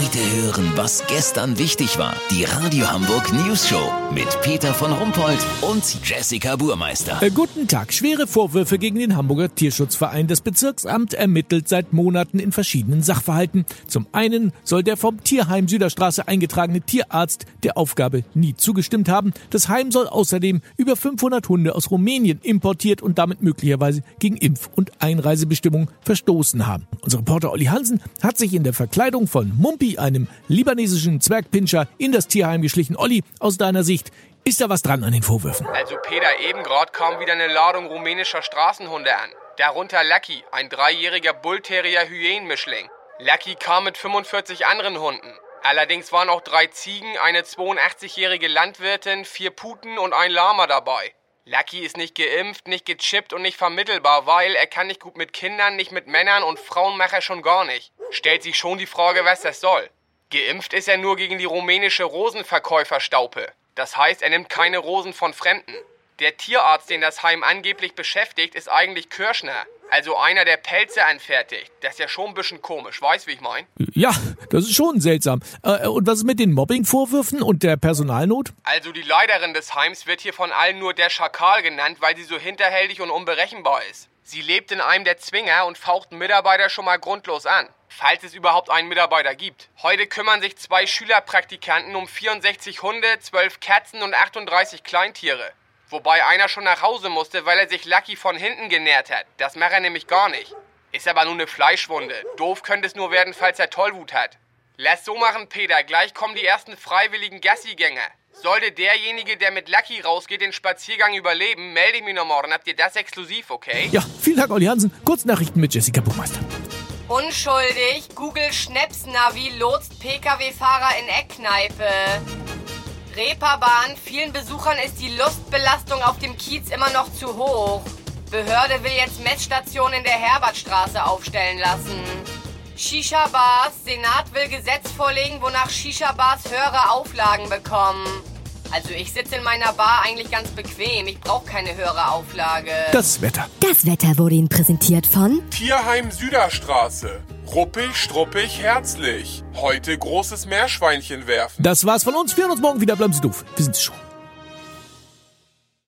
Heute hören, was gestern wichtig war. Die Radio Hamburg News Show mit Peter von Rumpold und Jessica Burmeister. Äh, guten Tag. Schwere Vorwürfe gegen den Hamburger Tierschutzverein. Das Bezirksamt ermittelt seit Monaten in verschiedenen Sachverhalten. Zum einen soll der vom Tierheim Süderstraße eingetragene Tierarzt der Aufgabe nie zugestimmt haben. Das Heim soll außerdem über 500 Hunde aus Rumänien importiert und damit möglicherweise gegen Impf- und Einreisebestimmungen verstoßen haben. Unser Reporter Olli Hansen hat sich in der Verkleidung von Mumpi, einem libanesischen Zwergpinscher, in das Tierheim geschlichen. Olli, aus deiner Sicht, ist da was dran an den Vorwürfen? Also Peter, eben gerade kam wieder eine Ladung rumänischer Straßenhunde an. Darunter Lucky, ein dreijähriger Bullterrier-Hyänen-Mischling. Lucky kam mit 45 anderen Hunden. Allerdings waren auch drei Ziegen, eine 82-jährige Landwirtin, vier Puten und ein Lama dabei. Lucky ist nicht geimpft, nicht gechippt und nicht vermittelbar, weil er kann nicht gut mit Kindern, nicht mit Männern und Frauen macht er schon gar nicht. Stellt sich schon die Frage, was das soll. Geimpft ist er nur gegen die rumänische Rosenverkäuferstaupe. Das heißt, er nimmt keine Rosen von Fremden. Der Tierarzt, den das Heim angeblich beschäftigt, ist eigentlich Kirschner. Also einer, der Pelze anfertigt. Das ist ja schon ein bisschen komisch, weißt wie ich mein? Ja, das ist schon seltsam. Äh, und was ist mit den Mobbing-Vorwürfen und der Personalnot? Also die Leiterin des Heims wird hier von allen nur der Schakal genannt, weil sie so hinterhältig und unberechenbar ist. Sie lebt in einem der Zwinger und faucht Mitarbeiter schon mal grundlos an. Falls es überhaupt einen Mitarbeiter gibt. Heute kümmern sich zwei Schülerpraktikanten um 64 Hunde, 12 Katzen und 38 Kleintiere. Wobei einer schon nach Hause musste, weil er sich Lucky von hinten genährt hat. Das macht er nämlich gar nicht. Ist aber nur eine Fleischwunde. Doof könnte es nur werden, falls er Tollwut hat. Lass so machen, Peter. Gleich kommen die ersten freiwilligen Gassigänger. Sollte derjenige, der mit Lucky rausgeht, den Spaziergang überleben, melde ich mich noch morgen. Habt ihr das exklusiv, okay? Ja, vielen Dank, Olli Hansen. Kurznachrichten mit Jessica Buchmeister. Unschuldig. Google Schnäpsnavi lotst Pkw-Fahrer in Eckkneipe. Reeperbahn. Vielen Besuchern ist die Lustbelastung auf dem Kiez immer noch zu hoch. Behörde will jetzt Messstationen in der Herbertstraße aufstellen lassen. Shisha-Bars. Senat will Gesetz vorlegen, wonach Shisha-Bars höhere Auflagen bekommen. Also ich sitze in meiner Bar eigentlich ganz bequem. Ich brauche keine höhere Auflage. Das Wetter. Das Wetter wurde Ihnen präsentiert von Tierheim Süderstraße. Ruppig, struppig, herzlich. Heute großes Meerschweinchen werfen. Das war's von uns. Wir hören uns morgen wieder. Bleiben Sie doof. Wir sind schon.